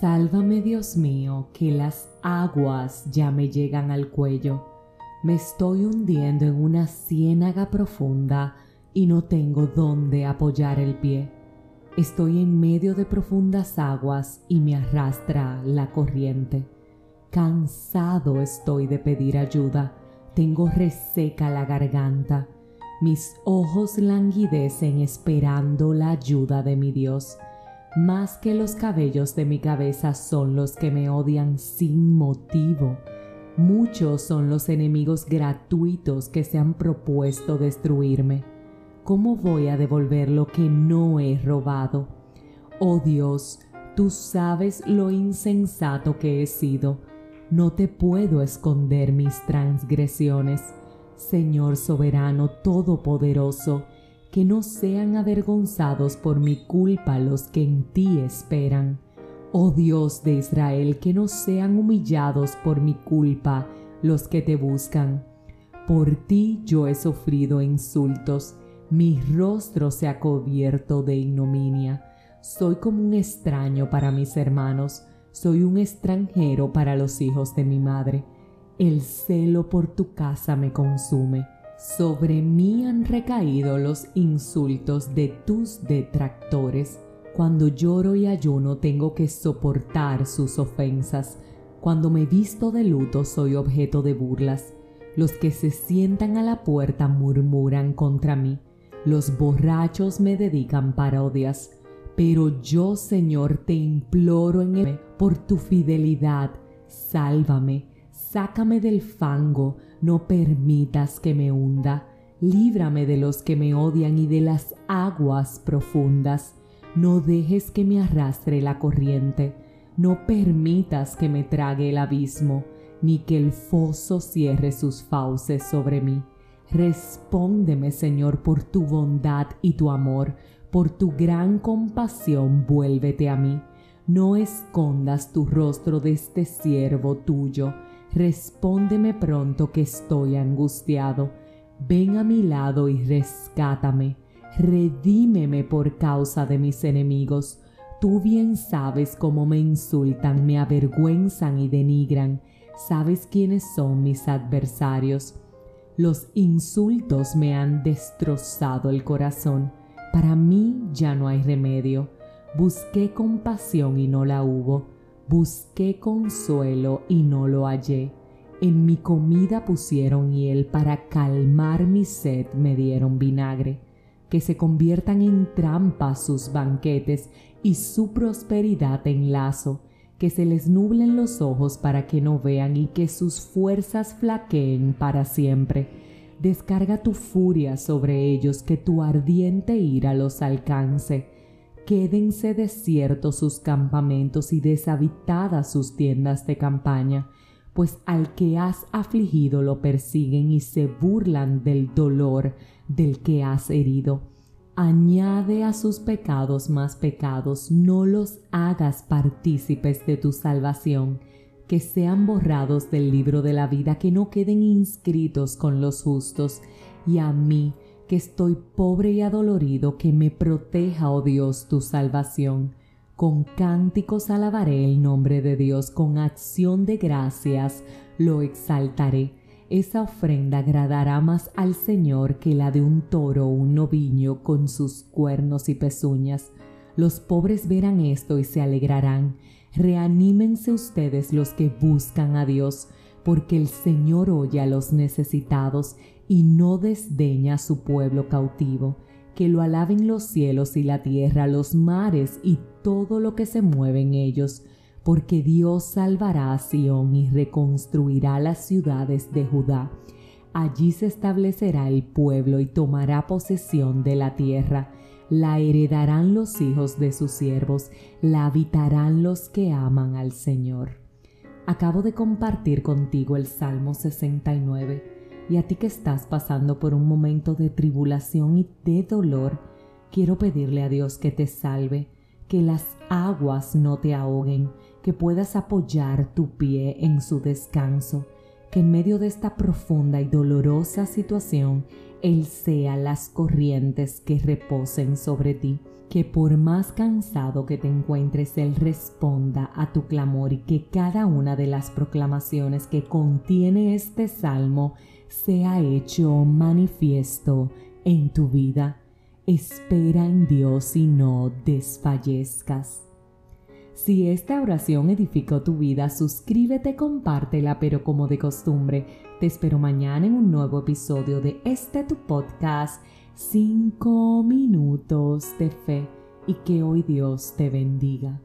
Sálvame Dios mío, que las aguas ya me llegan al cuello. Me estoy hundiendo en una ciénaga profunda y no tengo dónde apoyar el pie. Estoy en medio de profundas aguas y me arrastra la corriente. Cansado estoy de pedir ayuda, tengo reseca la garganta. Mis ojos languidecen esperando la ayuda de mi Dios. Más que los cabellos de mi cabeza son los que me odian sin motivo. Muchos son los enemigos gratuitos que se han propuesto destruirme. ¿Cómo voy a devolver lo que no he robado? Oh Dios, tú sabes lo insensato que he sido. No te puedo esconder mis transgresiones. Señor soberano todopoderoso, que no sean avergonzados por mi culpa los que en ti esperan. Oh Dios de Israel, que no sean humillados por mi culpa los que te buscan. Por ti yo he sufrido insultos, mi rostro se ha cubierto de ignominia. Soy como un extraño para mis hermanos, soy un extranjero para los hijos de mi madre. El celo por tu casa me consume sobre mí han recaído los insultos de tus detractores. Cuando lloro y ayuno tengo que soportar sus ofensas. Cuando me visto de luto soy objeto de burlas. Los que se sientan a la puerta murmuran contra mí. Los borrachos me dedican parodias. Pero yo, Señor, te imploro en el por tu fidelidad. Sálvame, sácame del fango, no permitas que me hunda, líbrame de los que me odian y de las aguas profundas, no dejes que me arrastre la corriente, no permitas que me trague el abismo, ni que el foso cierre sus fauces sobre mí. Respóndeme, Señor, por tu bondad y tu amor, por tu gran compasión, vuélvete a mí. No escondas tu rostro de este siervo tuyo, respóndeme pronto que estoy angustiado. Ven a mi lado y rescátame. Redímeme por causa de mis enemigos. Tú bien sabes cómo me insultan, me avergüenzan y denigran. Sabes quiénes son mis adversarios. Los insultos me han destrozado el corazón. Para mí ya no hay remedio. Busqué compasión y no la hubo Busqué consuelo y no lo hallé. En mi comida pusieron hiel para calmar mi sed me dieron vinagre. Que se conviertan en trampas sus banquetes y su prosperidad en lazo. Que se les nublen los ojos para que no vean y que sus fuerzas flaqueen para siempre. Descarga tu furia sobre ellos, que tu ardiente ira los alcance quédense desiertos sus campamentos y deshabitadas sus tiendas de campaña, pues al que has afligido lo persiguen y se burlan del dolor del que has herido. Añade a sus pecados más pecados, no los hagas partícipes de tu salvación, que sean borrados del libro de la vida, que no queden inscritos con los justos, y a mí, que estoy pobre y adolorido, que me proteja, oh Dios, tu salvación. Con cánticos alabaré el nombre de Dios, con acción de gracias lo exaltaré. Esa ofrenda agradará más al Señor que la de un toro o un noviño con sus cuernos y pezuñas. Los pobres verán esto y se alegrarán. Reanímense ustedes los que buscan a Dios, porque el Señor oye a los necesitados y no desdeña a su pueblo cautivo. Que lo alaben los cielos y la tierra, los mares y todo lo que se mueve en ellos, porque Dios salvará a Sión y reconstruirá las ciudades de Judá. Allí se establecerá el pueblo y tomará posesión de la tierra. La heredarán los hijos de sus siervos, la habitarán los que aman al Señor. Acabo de compartir contigo el Salmo 69 y a ti que estás pasando por un momento de tribulación y de dolor, quiero pedirle a Dios que te salve, que las aguas no te ahoguen, que puedas apoyar tu pie en su descanso, que en medio de esta profunda y dolorosa situación, Él sea las corrientes que reposen sobre ti. que por más cansado que te encuentres, Él responda a tu clamor y que cada una de las proclamaciones que contiene este salmo sea hecho manifiesto en tu vida. Espera en Dios y no desfallezcas. Si esta oración edificó tu vida, suscríbete, compártela, pero como de costumbre, te espero mañana en un nuevo episodio de este tu podcast 5 minutos de fe y que hoy Dios te bendiga.